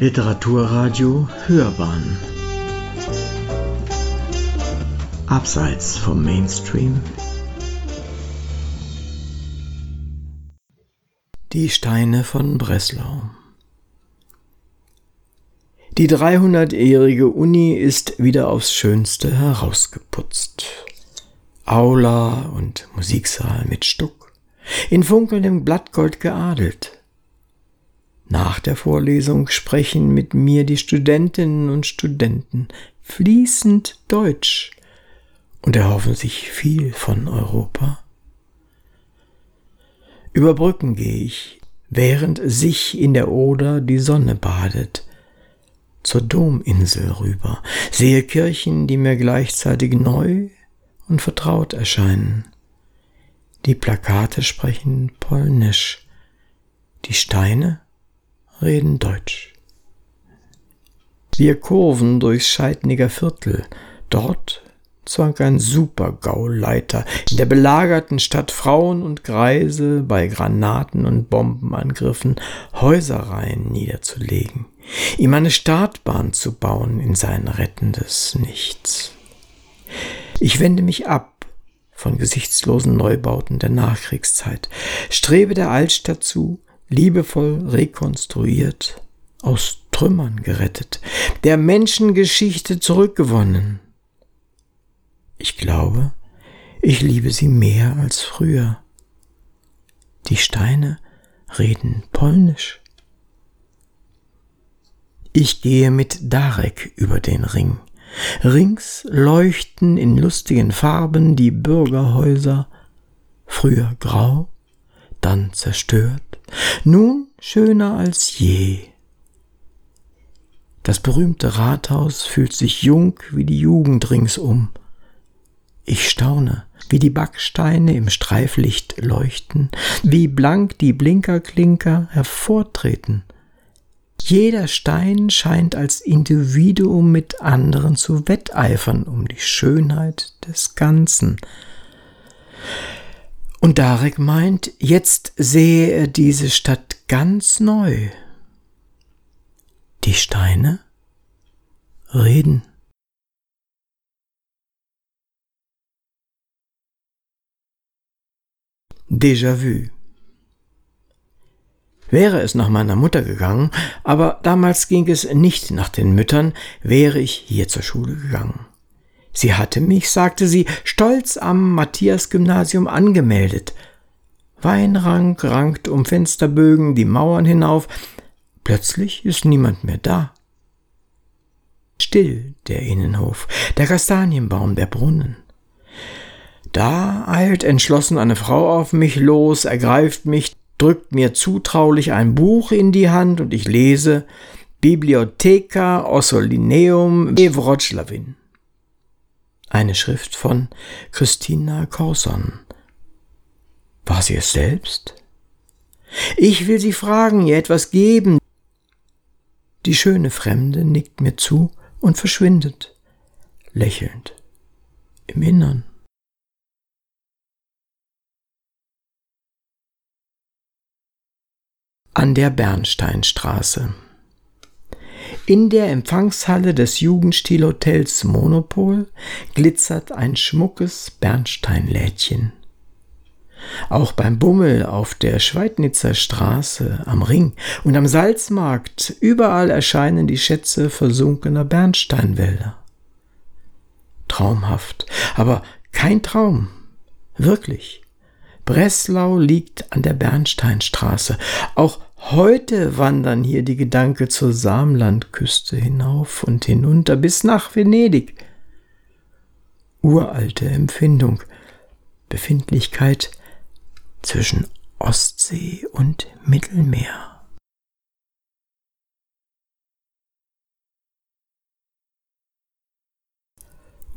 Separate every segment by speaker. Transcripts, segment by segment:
Speaker 1: Literaturradio Hörbahn Abseits vom Mainstream Die Steine von Breslau Die 300-jährige Uni ist wieder aufs Schönste herausgeputzt. Aula und Musiksaal mit Stuck, in funkelndem Blattgold geadelt. Nach der Vorlesung sprechen mit mir die Studentinnen und Studenten fließend Deutsch und erhoffen sich viel von Europa. Über Brücken gehe ich, während sich in der Oder die Sonne badet, zur Dominsel rüber, sehe Kirchen, die mir gleichzeitig neu und vertraut erscheinen. Die Plakate sprechen polnisch, die Steine reden Deutsch. Wir kurven durchs Scheidniger Viertel. Dort zwang ein Supergauleiter in der belagerten Stadt Frauen und Greise bei Granaten und Bombenangriffen Häuserreihen niederzulegen, ihm eine Startbahn zu bauen in sein rettendes Nichts. Ich wende mich ab von gesichtslosen Neubauten der Nachkriegszeit, strebe der Altstadt zu, liebevoll rekonstruiert, aus Trümmern gerettet, der Menschengeschichte zurückgewonnen. Ich glaube, ich liebe sie mehr als früher. Die Steine reden polnisch. Ich gehe mit Darek über den Ring. Rings leuchten in lustigen Farben die Bürgerhäuser, früher grau, dann zerstört, nun schöner als je. Das berühmte Rathaus fühlt sich jung wie die Jugend ringsum. Ich staune, wie die Backsteine im Streiflicht leuchten, wie blank die Blinkerklinker hervortreten. Jeder Stein scheint als Individuum mit anderen zu wetteifern um die Schönheit des Ganzen. Und Darek meint, jetzt sehe er diese Stadt ganz neu. Die Steine reden. Déjà-vu. Wäre es nach meiner Mutter gegangen, aber damals ging es nicht nach den Müttern, wäre ich hier zur Schule gegangen. Sie hatte mich, sagte sie, stolz am Matthias-Gymnasium angemeldet. Weinrank rankt um Fensterbögen die Mauern hinauf. Plötzlich ist niemand mehr da. Still der Innenhof, der Kastanienbaum, der Brunnen. Da eilt entschlossen eine Frau auf mich los, ergreift mich, drückt mir zutraulich ein Buch in die Hand und ich lese Bibliotheca Ossolineum Evroclavin eine Schrift von Christina Corson. War sie es selbst? Ich will sie fragen, ihr etwas geben. Die schöne Fremde nickt mir zu und verschwindet, lächelnd, im Innern. An der Bernsteinstraße. In der Empfangshalle des Jugendstilhotels Monopol glitzert ein schmuckes Bernsteinlädchen. Auch beim Bummel auf der Schweidnitzer Straße, am Ring und am Salzmarkt, überall erscheinen die Schätze versunkener Bernsteinwälder. Traumhaft, aber kein Traum. Wirklich. Breslau liegt an der Bernsteinstraße. Auch Heute wandern hier die Gedanken zur Samlandküste hinauf und hinunter bis nach Venedig. Uralte Empfindung, Befindlichkeit zwischen Ostsee und Mittelmeer.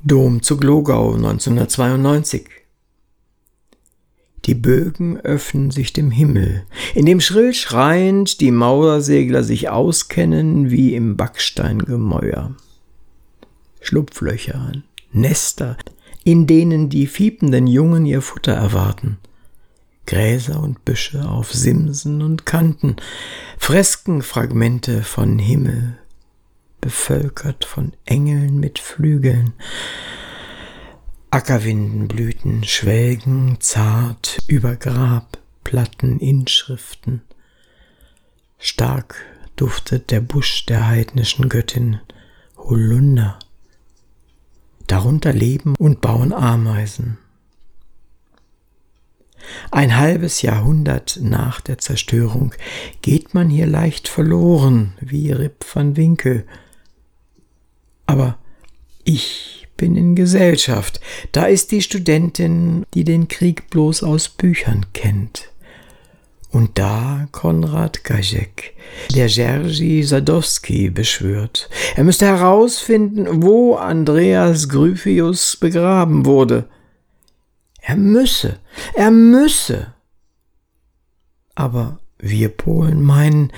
Speaker 1: Dom zu Glogau 1992 die Bögen öffnen sich dem Himmel, in dem schrill schreiend die Mauersegler sich auskennen wie im Backsteingemäuer. Schlupflöcher, Nester, in denen die fiependen Jungen ihr Futter erwarten. Gräser und Büsche auf Simsen und Kanten, Freskenfragmente von Himmel, bevölkert von Engeln mit Flügeln, Ackerwindenblüten schwelgen zart über Grabplatten Inschriften. Stark duftet der Busch der heidnischen Göttin Holunder. Darunter leben und bauen Ameisen. Ein halbes Jahrhundert nach der Zerstörung geht man hier leicht verloren, wie Rip van Winkel. Aber ich bin in Gesellschaft. Da ist die Studentin, die den Krieg bloß aus Büchern kennt. Und da Konrad Gajek, der Jerzy Sadowski beschwört. Er müsste herausfinden, wo Andreas Gryphius begraben wurde. Er müsse, er müsse. Aber wir Polen meinen,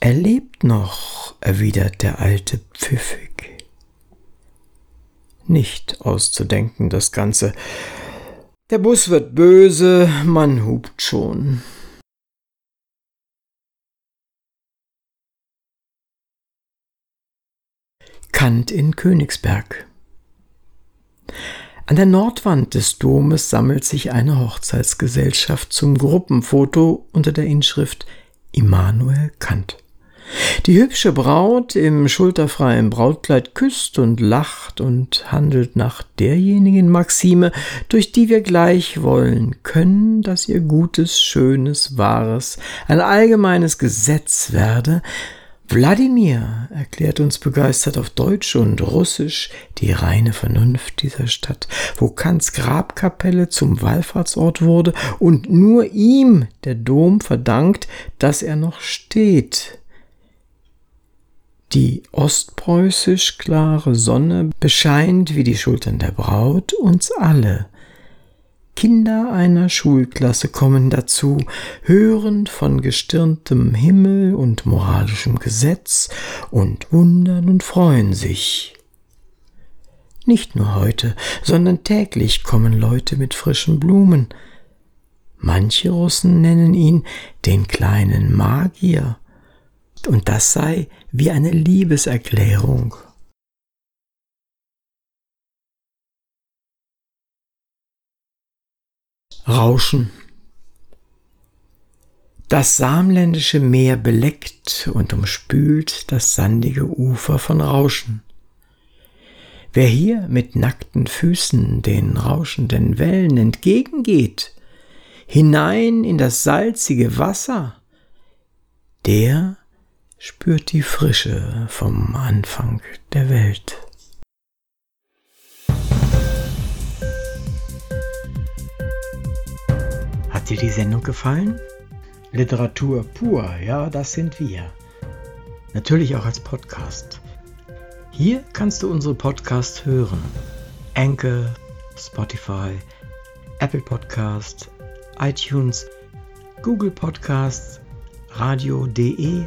Speaker 1: er lebt noch, erwidert der Alte pfiffig. Nicht auszudenken das Ganze. Der Bus wird böse, man hupt schon. Kant in Königsberg. An der Nordwand des Domes sammelt sich eine Hochzeitsgesellschaft zum Gruppenfoto unter der Inschrift Immanuel Kant. Die hübsche Braut im schulterfreien Brautkleid küsst und lacht und handelt nach derjenigen Maxime, durch die wir gleich wollen können, dass ihr Gutes, Schönes, Wahres ein allgemeines Gesetz werde, Wladimir erklärt uns begeistert auf Deutsch und Russisch die reine Vernunft dieser Stadt, wo Kants Grabkapelle zum Wallfahrtsort wurde und nur ihm der Dom verdankt, dass er noch steht. Die ostpreußisch klare Sonne bescheint wie die Schultern der Braut uns alle. Kinder einer Schulklasse kommen dazu, hörend von gestirntem Himmel und moralischem Gesetz und wundern und freuen sich. Nicht nur heute, sondern täglich kommen Leute mit frischen Blumen. Manche Russen nennen ihn den kleinen Magier, und das sei wie eine Liebeserklärung. Rauschen. Das samländische Meer beleckt und umspült das sandige Ufer von Rauschen. Wer hier mit nackten Füßen den rauschenden Wellen entgegengeht, hinein in das salzige Wasser, der spürt die Frische vom Anfang der Welt. Hat dir die Sendung gefallen? Literatur pur, ja, das sind wir. Natürlich auch als Podcast. Hier kannst du unsere Podcasts hören. Anchor, Spotify, Apple Podcast, iTunes, Google Podcasts, radio.de